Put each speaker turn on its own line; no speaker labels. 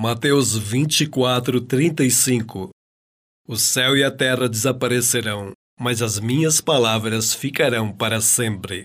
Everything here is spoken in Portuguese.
Mateus 24, 35 O céu e a terra desaparecerão, mas as minhas palavras ficarão para sempre.